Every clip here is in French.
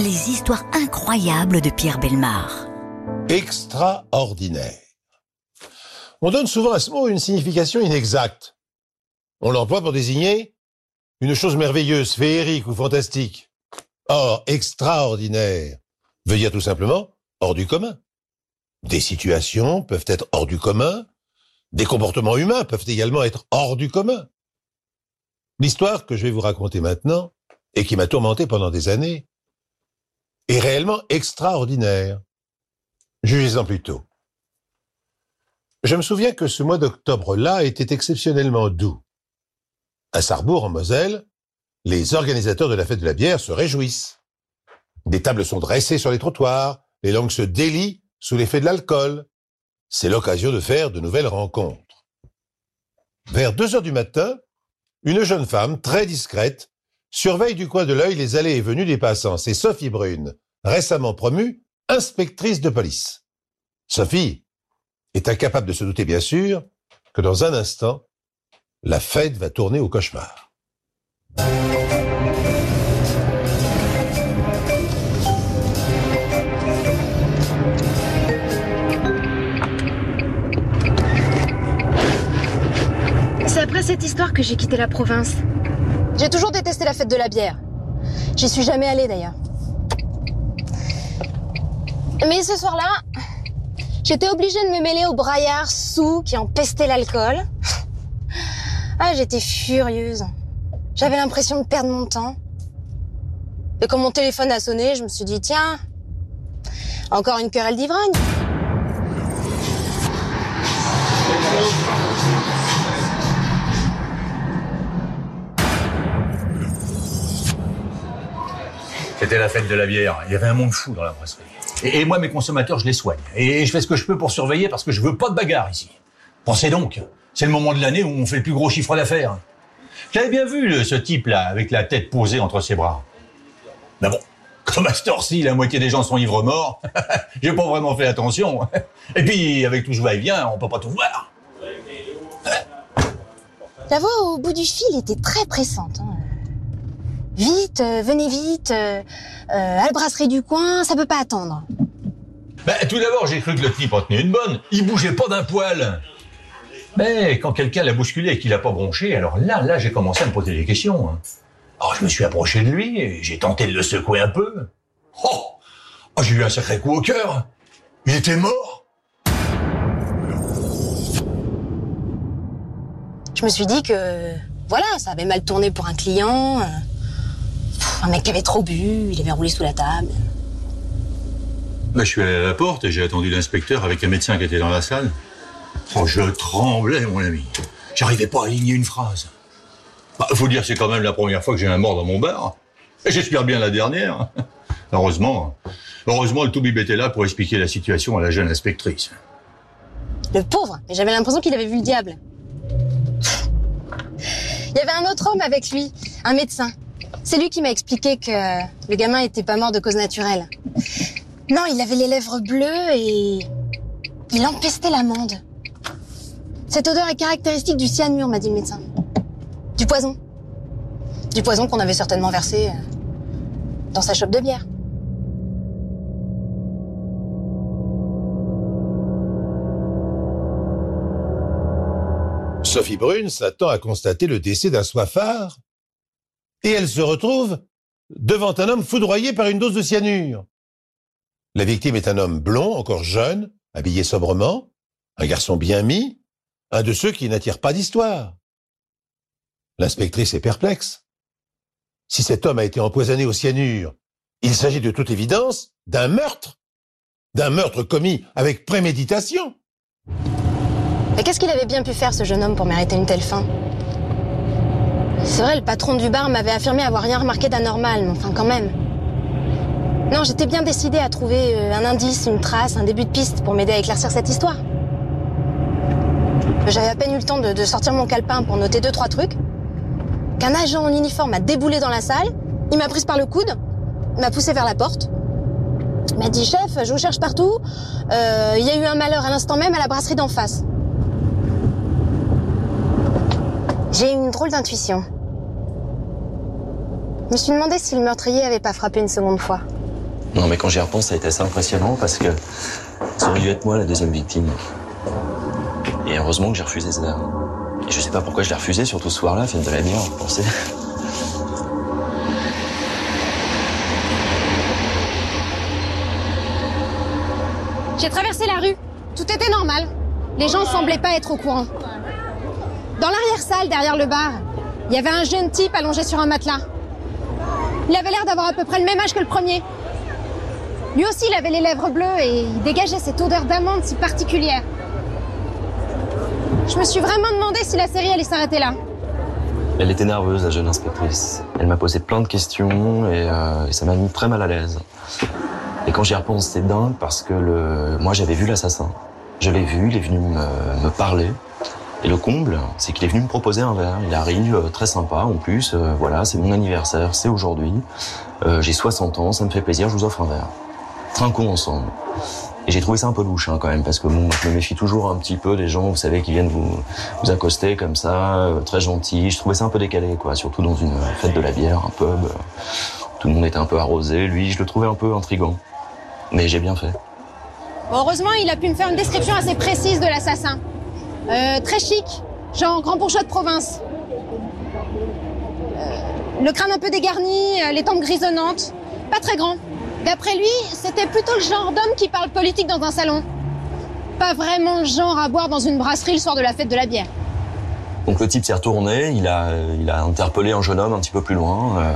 Les histoires incroyables de Pierre Belmar. Extraordinaire. On donne souvent à ce mot une signification inexacte. On l'emploie pour désigner une chose merveilleuse, féerique ou fantastique. Or, extraordinaire veut dire tout simplement hors du commun. Des situations peuvent être hors du commun, des comportements humains peuvent également être hors du commun. L'histoire que je vais vous raconter maintenant, et qui m'a tourmenté pendant des années, est réellement extraordinaire. Jugez-en plutôt. Je me souviens que ce mois d'octobre-là était exceptionnellement doux. À Sarrebourg, en Moselle, les organisateurs de la fête de la bière se réjouissent. Des tables sont dressées sur les trottoirs, les langues se délient sous l'effet de l'alcool. C'est l'occasion de faire de nouvelles rencontres. Vers deux heures du matin, une jeune femme, très discrète, surveille du coin de l'œil les allées et venues des passants. C'est Sophie Brune, récemment promue inspectrice de police. Sophie est incapable de se douter, bien sûr, que dans un instant, la fête va tourner au cauchemar. C'est après cette histoire que j'ai quitté la province. J'ai toujours détesté la fête de la bière. J'y suis jamais allée d'ailleurs. Mais ce soir-là, j'étais obligée de me mêler aux braillards sous qui empestaient l'alcool. Ah, j'étais furieuse. J'avais l'impression de perdre mon temps. Et quand mon téléphone a sonné, je me suis dit, tiens, encore une querelle d'ivrogne. C'était la fête de la bière. Il y avait un monde fou dans la brasserie. Et, moi, mes consommateurs, je les soigne. Et je fais ce que je peux pour surveiller parce que je veux pas de bagarre ici. Pensez donc, c'est le moment de l'année où on fait le plus gros chiffre d'affaires. J'avais bien vu ce type-là, avec la tête posée entre ses bras. Mais bon, comme à cette heure-ci, la moitié des gens sont ivres morts, j'ai pas vraiment fait attention. Et puis, avec tout ce va-et-vient, on peut pas tout voir. La voix au bout du fil était très pressante. hein. Vite, euh, venez vite, euh, euh, à la brasserie du coin, ça peut pas attendre. Ben, tout d'abord, j'ai cru que le type en tenait une bonne. Il bougeait pas d'un poil. Mais quand quelqu'un l'a bousculé et qu'il a pas bronché, alors là, là, j'ai commencé à me poser des questions. hein. Alors, je me suis approché de lui et j'ai tenté de le secouer un peu. Oh, Oh, J'ai eu un sacré coup au cœur. Il était mort. Je me suis dit que, voilà, ça avait mal tourné pour un client. Un mec qui avait trop bu, il avait roulé sous la table. Ben, je suis allé à la porte et j'ai attendu l'inspecteur avec un médecin qui était dans la salle. Oh, je tremblais, mon ami. J'arrivais pas à aligner une phrase. Bah, faut dire, c'est quand même la première fois que j'ai un mort dans mon bar. Et j'espère bien la dernière. Heureusement. Heureusement, le Toubib était là pour expliquer la situation à la jeune inspectrice. Le pauvre, j'avais l'impression qu'il avait vu le diable. Il y avait un autre homme avec lui, un médecin. C'est lui qui m'a expliqué que le gamin était pas mort de cause naturelle. Non, il avait les lèvres bleues et il empestait l'amande. Cette odeur est caractéristique du cyanure, m'a dit le médecin. Du poison. Du poison qu'on avait certainement versé euh, dans sa chope de bière. Sophie Brune s'attend à constater le décès d'un soifard et elle se retrouve devant un homme foudroyé par une dose de cyanure. La victime est un homme blond, encore jeune, habillé sobrement, un garçon bien mis, un de ceux qui n'attirent pas d'histoire. L'inspectrice est perplexe. Si cet homme a été empoisonné au cyanure, il s'agit de toute évidence d'un meurtre, d'un meurtre commis avec préméditation. Mais qu'est-ce qu'il avait bien pu faire, ce jeune homme, pour mériter une telle fin? C'est vrai, le patron du bar m'avait affirmé avoir rien remarqué d'anormal, mais enfin quand même. Non, j'étais bien décidée à trouver euh, un indice, une trace, un début de piste pour m'aider à éclaircir cette histoire. J'avais à peine eu le temps de, sortir mon calepin pour noter deux, trois trucs, qu'un agent en uniforme a déboulé dans la salle, il m'a prise par le coude, m'a poussé vers la porte, m'a dit « Chef, je vous cherche partout, Euh, il y a eu un malheur à l'instant même à la brasserie d'en face. » J'ai une drôle d'intuition. Je me suis demandé si le meurtrier avait pas frappé une seconde fois. Non, mais quand j'y repense, ça a été assez impressionnant parce que ça aurait dû être moi la deuxième victime. Et heureusement que j'ai refusé ça. Et je sais pas pourquoi je l'ai refusé, surtout ce soir-là, fête de la bière, vous pensez J'ai traversé la rue. Tout était normal. Les gens semblaient pas être au courant. Dans l'arrière-salle, derrière le bar, il y avait un jeune type allongé sur un matelas. Il avait l'air d'avoir à peu près le même âge que le premier. Lui aussi, il avait les lèvres bleues et il dégageait cette odeur d'amande si particulière. Je me suis vraiment demandé si la série allait s'arrêter là. Elle était nerveuse, la jeune inspectrice. Elle m'a posé plein de questions et, euh, ça m'a mis très mal à l'aise. Et quand j'y repense, c'est dingue parce que le... moi j'avais vu l'assassin. Je l'ai vu, il est venu me parler. Et le comble, c'est qu'il est venu me proposer un verre. Il arrive, euh, très sympa en plus. euh, voilà, c'est mon anniversaire, c'est aujourd'hui. Euh, J'ai 60 ans, ça me fait plaisir, je vous offre un verre. Trinquons ensemble. Et j'ai trouvé ça un peu louche hein, quand même, parce que bon, je me méfie toujours un petit peu des gens, vous savez, qui viennent vous, vous accoster comme ça, très gentils. Je trouvais ça un peu décalé, quoi, surtout dans une fête de la bière, un pub. Tout le monde était un peu arrosé. Lui, je le trouvais un peu intrigant. Mais j'ai bien fait. Heureusement, il a pu me faire une description assez précise de l'assassin. Euh, très chic, genre grand bourgeois de province. Euh, le crâne un peu dégarni, euh, les tempes grisonnantes, pas très grand. D'après lui, c'était plutôt le genre d'homme qui parle politique dans un salon. Pas vraiment le genre à boire dans une brasserie le soir de la fête de la bière. Donc le type s'est retourné, il a, il a interpellé un jeune homme un petit peu plus loin. euh,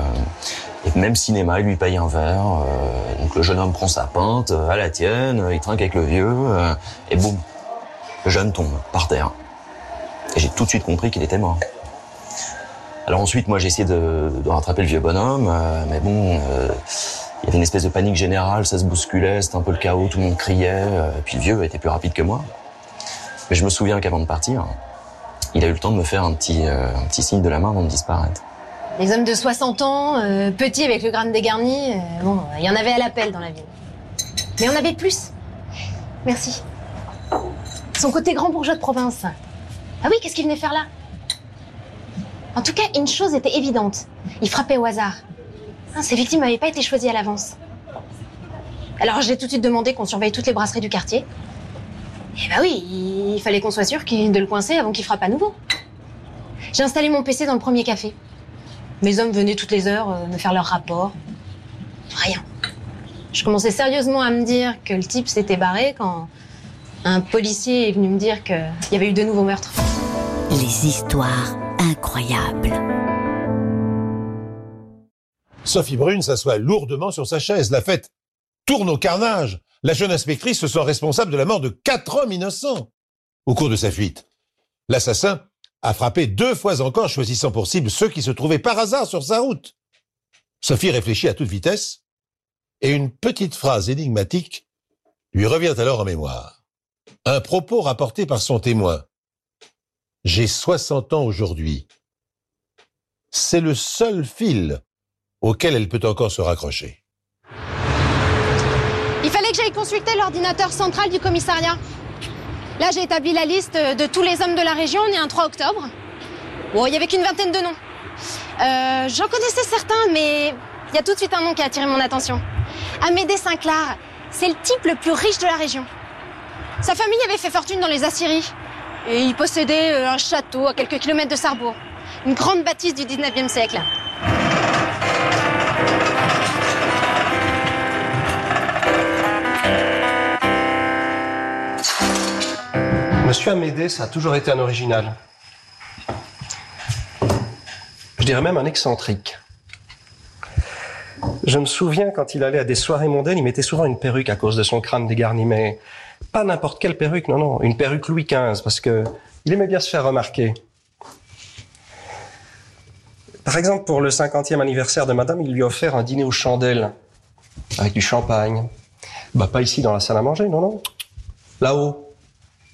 et même cinéma, il lui paye un verre. euh, donc le jeune homme prend sa pinte, euh, à la tienne, euh, il trinque avec le vieux, euh, et boum, jeune tombe par terre. Et j'ai tout de suite compris qu'il était mort. Alors ensuite, moi j'ai essayé de, de rattraper le vieux bonhomme, euh, mais bon, euh, il y avait une espèce de panique générale, ça se bousculait, c'était un peu le chaos, tout le monde criait, euh, et puis le vieux était plus rapide que moi. Mais je me souviens qu'avant de partir, il a eu le temps de me faire un petit, euh, un petit signe de la main avant de disparaître. Les hommes de 60 ans, euh, petits avec le crâne dégarni, euh, bon, il y en avait à l'appel dans la ville. Mais on avait plus. Merci. Son côté grand bourgeois de province. Ah oui, qu'est-ce qu'il venait faire là? En tout cas, une chose était évidente. Il frappait au hasard. Ah, ses victimes n'avaient pas été choisies à l'avance. Alors j'ai tout de suite demandé qu'on surveille toutes les brasseries du quartier. Et bah oui, il fallait qu'on soit sûr de le coincer avant qu'il frappe à nouveau. J'ai installé mon PC dans le premier café. Mes hommes venaient toutes les heures euh, me faire leur rapport. Rien. Je commençais sérieusement à me dire que le type s'était barré quand un policier est venu me dire qu'il y avait eu de nouveaux meurtres. Les histoires incroyables. Sophie Brune s'assoit lourdement sur sa chaise. La fête tourne au carnage. La jeune inspectrice se sent responsable de la mort de quatre hommes innocents. Au cours de sa fuite, l'assassin a frappé deux fois encore, choisissant pour cible ceux qui se trouvaient par hasard sur sa route. Sophie réfléchit à toute vitesse et une petite phrase énigmatique lui revient alors en mémoire. Un propos rapporté par son témoin. J'ai 60 ans aujourd'hui. C'est le seul fil auquel elle peut encore se raccrocher. Il fallait que j'aille consulter l'ordinateur central du commissariat. Là, j'ai établi la liste de tous les hommes de la région. On est un 3 octobre. Bon, il y avait qu'une vingtaine de noms. Euh, J'en connaissais certains, mais il y a tout de suite un nom qui a attiré mon attention. Amédée Sinclair, c'est le type le plus riche de la région. Sa famille avait fait fortune dans les Assyries. Et il possédait euh, un château à quelques kilomètres de Sarrebourg. Une grande bâtisse du 19e siècle. Monsieur Amédée, ça a toujours été un original. Je dirais même un excentrique. Je me souviens quand il allait à des soirées mondaines, il mettait souvent une perruque à cause de son crâne dégarni, mais pas n'importe quelle perruque, non, non, une perruque Louis XV, parce que il aimait bien se faire remarquer. Par exemple, pour le 50e anniversaire de madame, il lui a offert un dîner aux chandelles, avec du champagne. Bah, pas ici dans la salle à manger, non, non. Là-haut,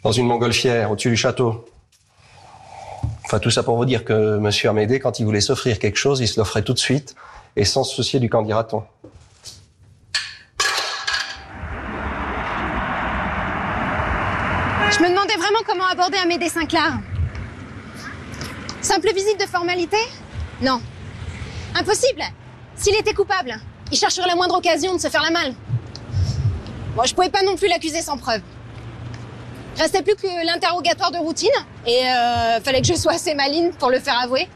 dans une montgolfière, au-dessus du château. Enfin, tout ça pour vous dire que Monsieur Amédée, quand il voulait s'offrir quelque chose, il se l'offrait tout de suite et sans se soucier du qu'en dira-t-on. Je me demandais vraiment comment aborder Amédée Sinclair. Simple visite de formalité? Non. Impossible S'il était coupable, Il chercherait la moindre occasion de se faire la malle. Bon, je pouvais pas non plus l'accuser sans preuve. Restait plus que l'interrogatoire de routine et euh, fallait que je sois assez maline pour le faire avouer.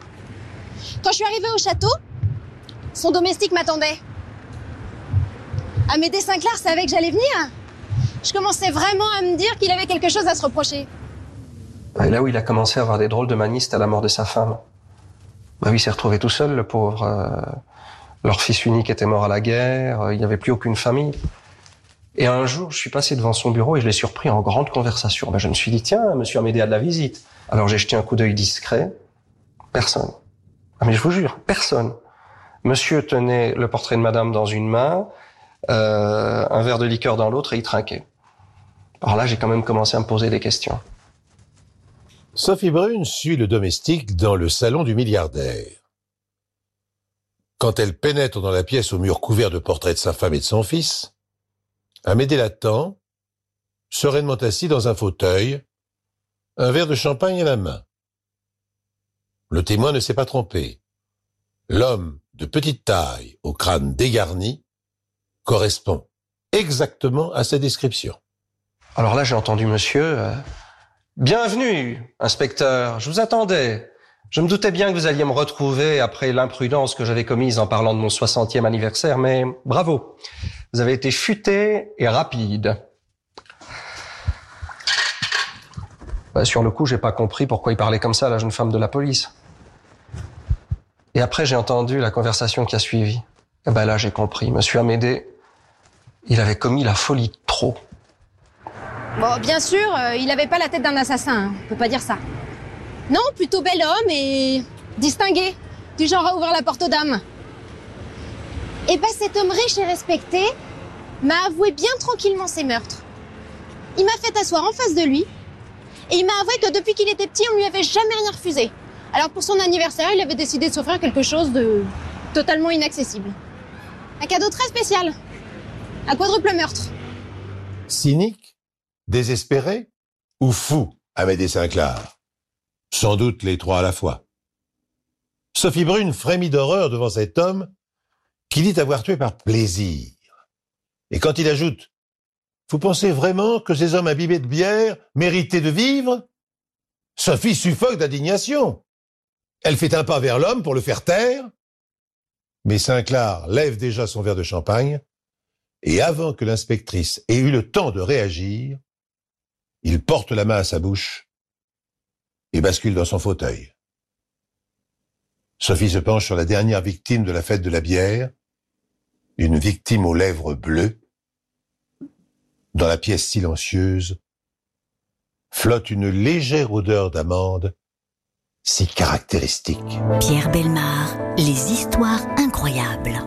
Quand je suis arrivée au château, son domestique m'attendait. Amédée Sinclair savait que j'allais venir. Je commençais vraiment à me dire qu'il avait quelque chose à se reprocher. Et là où il a commencé à avoir des drôles de manistes à la mort de sa femme. Bah oui, il s'est retrouvé tout seul, le pauvre. Euh, leur fils unique était mort à la guerre, euh, il n'y avait plus aucune famille. Et un jour, je suis passé devant son bureau et je l'ai surpris en grande conversation. Ben, je me suis dit, tiens, monsieur Amédée a de la visite. Alors j'ai jeté un coup d'œil discret. Personne. Ah, mais je vous jure, personne. Monsieur tenait le portrait de madame dans une main, euh, un verre de liqueur dans l'autre et il trinquait. Alors là, j'ai quand même commencé à me poser des questions. Sophie Brune suit le domestique dans le salon du milliardaire. Quand elle pénètre dans la pièce au mur couvert de portraits de sa femme et de son fils, Amédée l'attend, sereinement assis dans un fauteuil, un verre de champagne à la main. Le témoin ne s'est pas trompé. L'homme de petite taille, au crâne dégarni, correspond exactement à sa description. Alors là, j'ai entendu monsieur. euh, Bienvenue, inspecteur. Je vous attendais. Je me doutais bien que vous alliez me retrouver après l'imprudence que j'avais commise en parlant de mon 60e anniversaire, mais bravo. Vous avez été futé et rapide. Bah, sur le coup, j'ai pas compris pourquoi il parlait comme ça à la jeune femme de la police. Et après, j'ai entendu la conversation qui a suivi. Et ben là, j'ai compris. Monsieur Amédée, il avait commis la folie trop. Bon, bien sûr, euh, il avait pas la tête d'un assassin, hein, on peut pas dire ça. Non, plutôt bel homme et distingué, du genre à ouvrir la porte aux dames. Et ben cet homme riche et respecté m'a avoué bien tranquillement ses meurtres. Il m'a fait asseoir en face de lui et il m'a avoué que depuis qu'il était petit, on lui avait jamais rien refusé. Alors pour son anniversaire, il avait décidé de s'offrir quelque chose de totalement inaccessible. Un cadeau très spécial. Un quadruple meurtre. Cynique, désespéré ou fou, Amédée Sinclair Sans doute les trois à la fois. Sophie Brune frémit d'horreur devant cet homme qui dit avoir tué par plaisir. Et quand il ajoute Vous pensez vraiment que ces hommes imbibés de bière méritaient de vivre? Sophie suffoque d'indignation. Elle fait un pas vers l'homme pour le faire taire. Mais Sinclair lève déjà son verre de champagne, et avant que l'inspectrice ait eu le temps de réagir, il porte la main à sa bouche et bascule dans son fauteuil. Sophie se penche sur la dernière victime de la fête de la bière, une victime aux lèvres bleues. Dans la pièce silencieuse, flotte une légère odeur d'amande si caractéristique. Pierre Belmar, les histoires incroyables.